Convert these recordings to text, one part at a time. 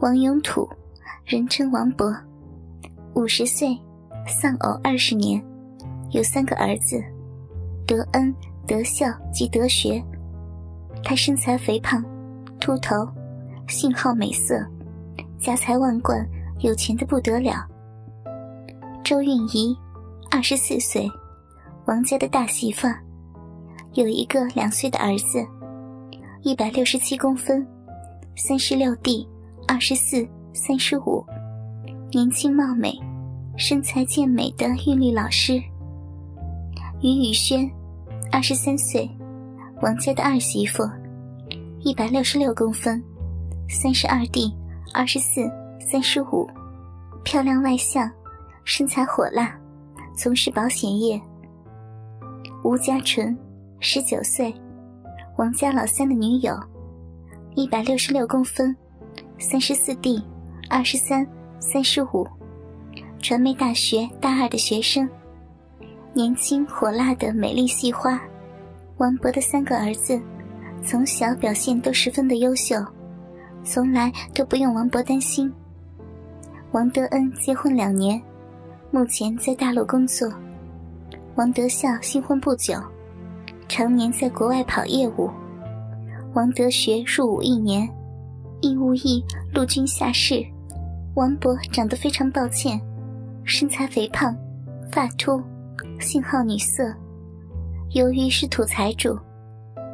王永土，人称王伯，五十岁，丧偶二十年，有三个儿子：德恩、德孝及德学。他身材肥胖，秃头，性好美色，家财万贯，有钱的不得了。周韵仪，二十四岁，王家的大媳妇，有一个两岁的儿子，一百六十七公分，三十六 D。二十四、三十五，年轻貌美、身材健美的韵律老师。于宇轩，二十三岁，王家的二媳妇，一百六十六公分，三十二 D，二十四、三十五，漂亮外向，身材火辣，从事保险业。吴家纯，十九岁，王家老三的女友，一百六十六公分。三十四 D，二十三、三十五，传媒大学大二的学生，年轻火辣的美丽系花。王博的三个儿子，从小表现都十分的优秀，从来都不用王博担心。王德恩结婚两年，目前在大陆工作。王德孝新婚不久，常年在国外跑业务。王德学入伍一年。义务役陆军下士，王博长得非常抱歉，身材肥胖，发秃，性好女色。由于是土财主，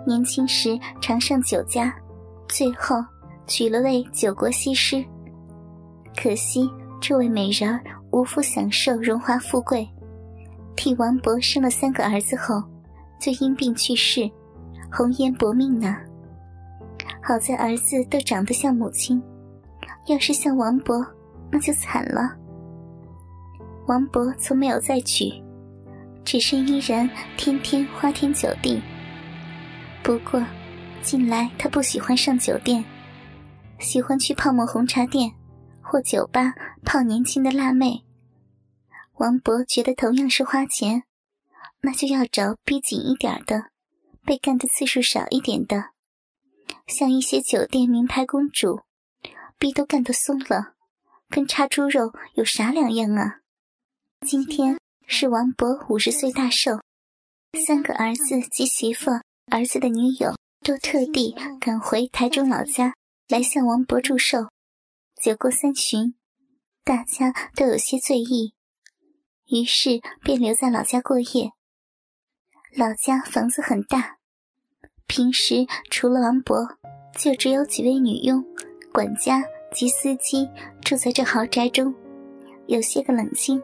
年轻时常上酒家，最后娶了位九国西施。可惜这位美人无福享受荣华富贵，替王博生了三个儿子后，就因病去世，红颜薄命呢。好在儿子都长得像母亲，要是像王博，那就惨了。王博从没有再娶，只是依然天天花天酒地。不过，近来他不喜欢上酒店，喜欢去泡沫红茶店或酒吧泡年轻的辣妹。王博觉得同样是花钱，那就要找逼紧一点的，被干的次数少一点的。像一些酒店名牌公主，逼都干得松了，跟插猪肉有啥两样啊？今天是王博五十岁大寿，三个儿子及媳妇、儿子的女友都特地赶回台中老家来向王博祝寿。酒过三巡，大家都有些醉意，于是便留在老家过夜。老家房子很大。平时除了王博，就只有几位女佣、管家及司机住在这豪宅中，有些个冷清。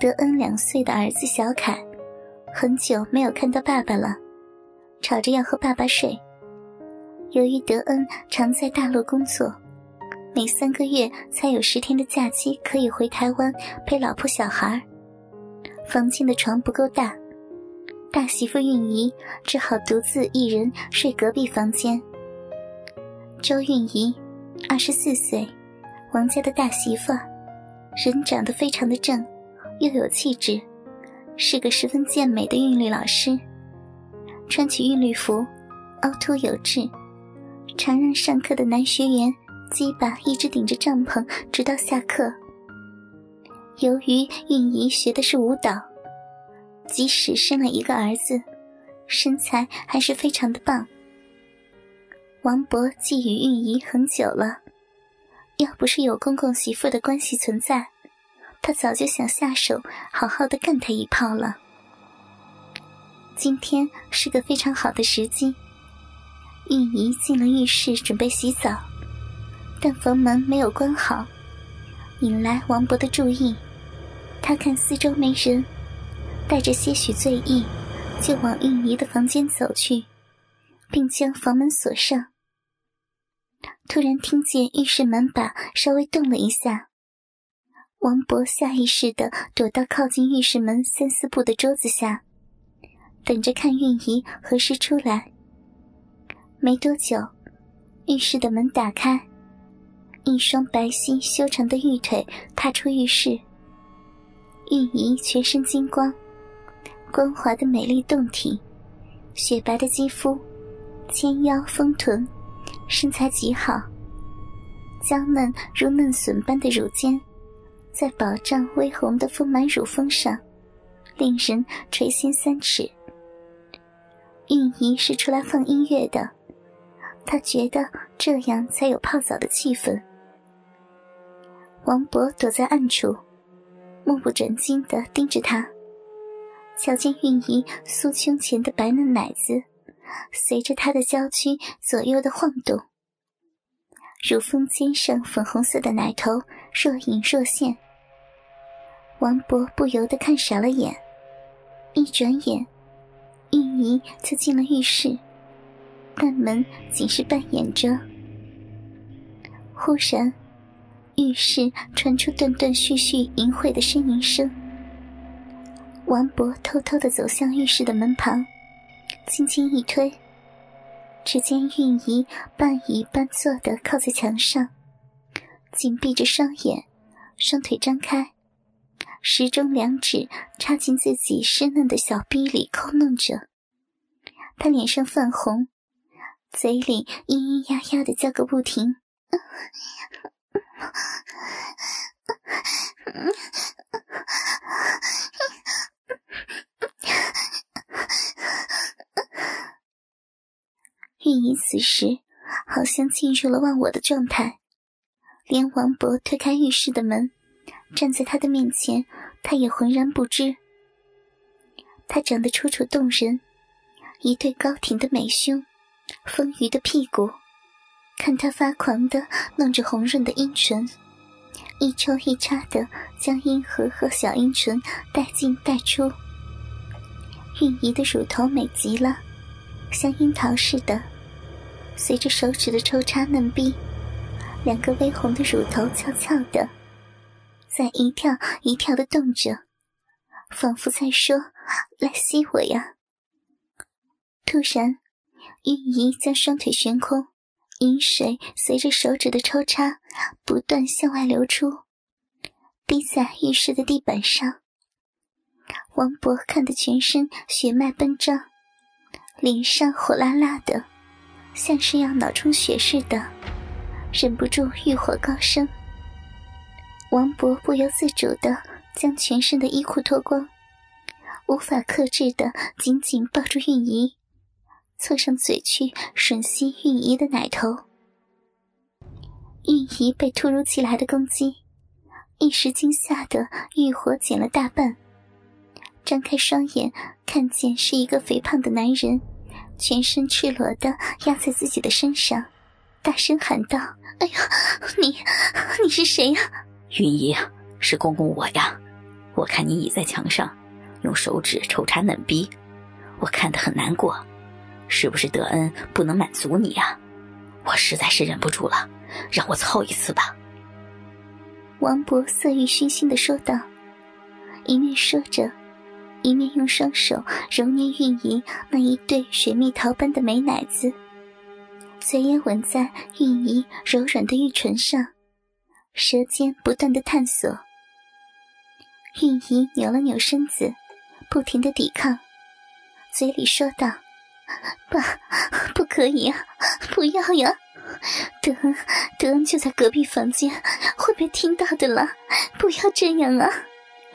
德恩两岁的儿子小凯，很久没有看到爸爸了，吵着要和爸爸睡。由于德恩常在大陆工作，每三个月才有十天的假期可以回台湾陪老婆小孩，房间的床不够大。大媳妇韵仪只好独自一人睡隔壁房间。周韵仪，二十四岁，王家的大媳妇，人长得非常的正，又有气质，是个十分健美的韵律老师。穿起韵律服，凹凸有致，常让上课的男学员鸡巴一直顶着帐篷，直到下课。由于韵仪学的是舞蹈。即使生了一个儿子，身材还是非常的棒。王博觊觎韵仪很久了，要不是有公公媳妇的关系存在，他早就想下手好好的干他一炮了。今天是个非常好的时机，韵仪进了浴室准备洗澡，但房门没有关好，引来王博的注意。他看四周没人。带着些许醉意，就往韵仪的房间走去，并将房门锁上。突然听见浴室门把稍微动了一下，王博下意识的躲到靠近浴室门三四步的桌子下，等着看韵仪何时出来。没多久，浴室的门打开，一双白皙修长的玉腿踏出浴室，韵仪全身金光。光滑的美丽胴体，雪白的肌肤，纤腰丰臀，身材极好。娇嫩如嫩笋般的乳尖，在饱胀微红的丰满乳峰上，令人垂涎三尺。韵仪是出来放音乐的，他觉得这样才有泡澡的气氛。王博躲在暗处，目不转睛地盯着他，瞧见韵仪酥胸前的白嫩奶子，随着她的娇躯左右的晃动。乳峰尖上粉红色的奶头若隐若现，王博不由得看傻了眼。一转眼，玉仪就进了浴室，但门仅是半掩着。忽然，浴室传出断断续续淫秽的呻吟声。王博偷偷的走向浴室的门旁，轻轻一推。只见韵仪半倚半坐的靠在墙上，紧闭着双眼，双腿张开，时钟两指插进自己湿嫩的小臂里抠弄着。他脸上泛红，嘴里咿咿呀呀的叫个不停。玉仪此时好像进入了忘我的状态，连王博推开浴室的门，站在他的面前，他也浑然不知。他长得楚楚动人，一对高挺的美胸，丰腴的屁股，看他发狂的弄着红润的阴唇，一抽一插的将阴核和小阴唇带进带出。玉仪的乳头美极了，像樱桃似的。随着手指的抽插嫩逼，两个微红的乳头翘翘的，在一跳一跳的动着，仿佛在说：“来吸我呀！”突然，玉仪将双腿悬空，饮水随着手指的抽插不断向外流出，滴在浴室的地板上。王博看得全身血脉奔张，脸上火辣辣的。像是要脑充血似的，忍不住欲火高升。王博不由自主的将全身的衣裤脱光，无法克制的紧紧抱住韵仪，凑上嘴去吮吸韵仪的奶头。韵仪被突如其来的攻击，一时惊吓的欲火减了大半，张开双眼，看见是一个肥胖的男人。全身赤裸的压在自己的身上，大声喊道：“哎呀，你你是谁呀？”云姨，是公公我呀。我看你倚在墙上，用手指抽插嫩逼，我看得很难过。是不是德恩不能满足你呀？我实在是忍不住了，让我操一次吧。王博色欲熏心的说道，一面说着。一面用双手揉捏韵仪那一对水蜜桃般的美奶子，嘴也吻在韵仪柔软的玉唇上，舌尖不断的探索。韵仪扭了扭身子，不停的抵抗，嘴里说道：“爸，不可以啊，不要呀！德恩，德恩就在隔壁房间，会被听到的啦，不要这样啊！”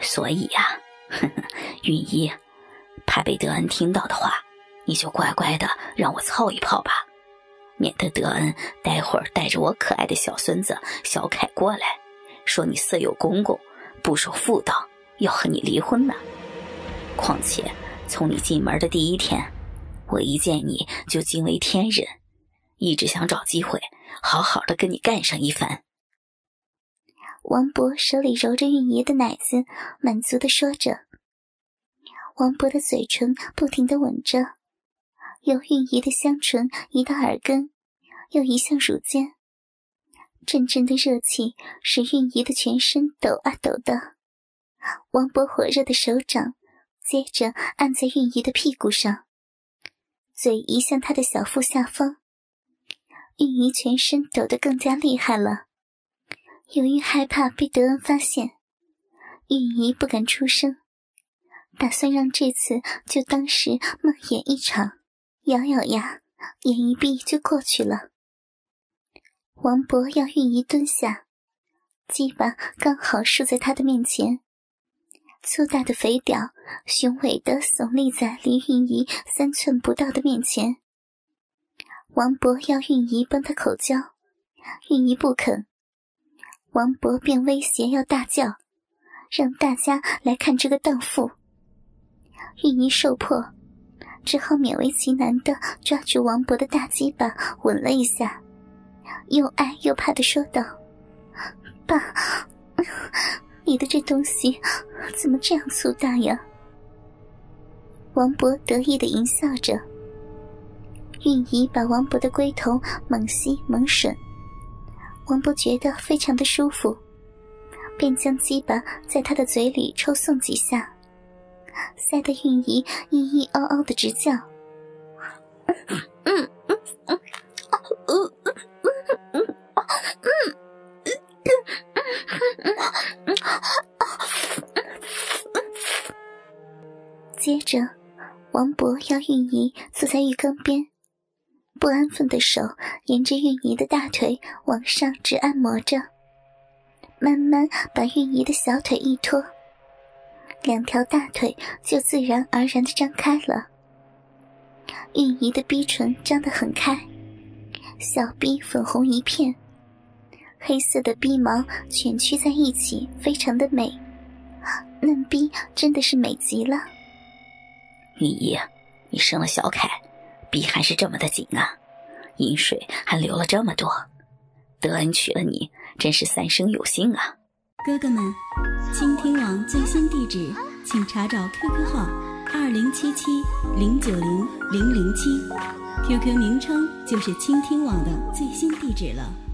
所以呀。哼哼，云姨，怕被德恩听到的话，你就乖乖的让我操一炮吧，免得德恩待会儿带着我可爱的小孙子小凯过来，说你色诱公公，不守妇道，要和你离婚呢。况且从你进门的第一天，我一见你就惊为天人，一直想找机会好好的跟你干上一番。王博手里揉着韵仪的奶子，满足的说着。王博的嘴唇不停的吻着，由韵仪的香唇移到耳根，又移向乳尖。阵阵的热气使韵仪的全身抖啊抖的。王博火热的手掌接着按在韵仪的屁股上，嘴移向他的小腹下方。韵仪全身抖得更加厉害了。由于害怕被德恩发现，玉仪不敢出声，打算让这次就当是梦魇一场，咬咬牙，眼一闭就过去了。王博要运仪蹲下，鸡巴刚好竖在他的面前。粗大的肥屌，雄伟的耸立在离运仪三寸不到的面前。王博要运仪帮他口交，运仪不肯。王博便威胁要大叫，让大家来看这个荡妇。运仪受迫，只好勉为其难的抓住王博的大鸡巴吻了一下，又爱又怕的说道：“爸。”你的这东西怎么这样粗大呀？王博得意的淫笑着。韵仪把王博的龟头猛吸猛吮，王博觉得非常的舒服，便将鸡巴在他的嘴里抽送几下，塞得韵仪咿咿嗷嗷的直叫。王博要韵仪坐在浴缸边，不安分的手沿着韵仪的大腿往上直按摩着，慢慢把韵仪的小腿一拖，两条大腿就自然而然的张开了。韵仪的逼唇张得很开，小逼粉红一片，黑色的逼毛卷曲在一起，非常的美，嫩逼真的是美极了。玉姨，你生了小凯，逼还是这么的紧啊，饮水还流了这么多。德恩娶了你，真是三生有幸啊！哥哥们，倾听网最新地址，请查找 QQ 号二零七七零九零零零七，QQ 名称就是倾听网的最新地址了。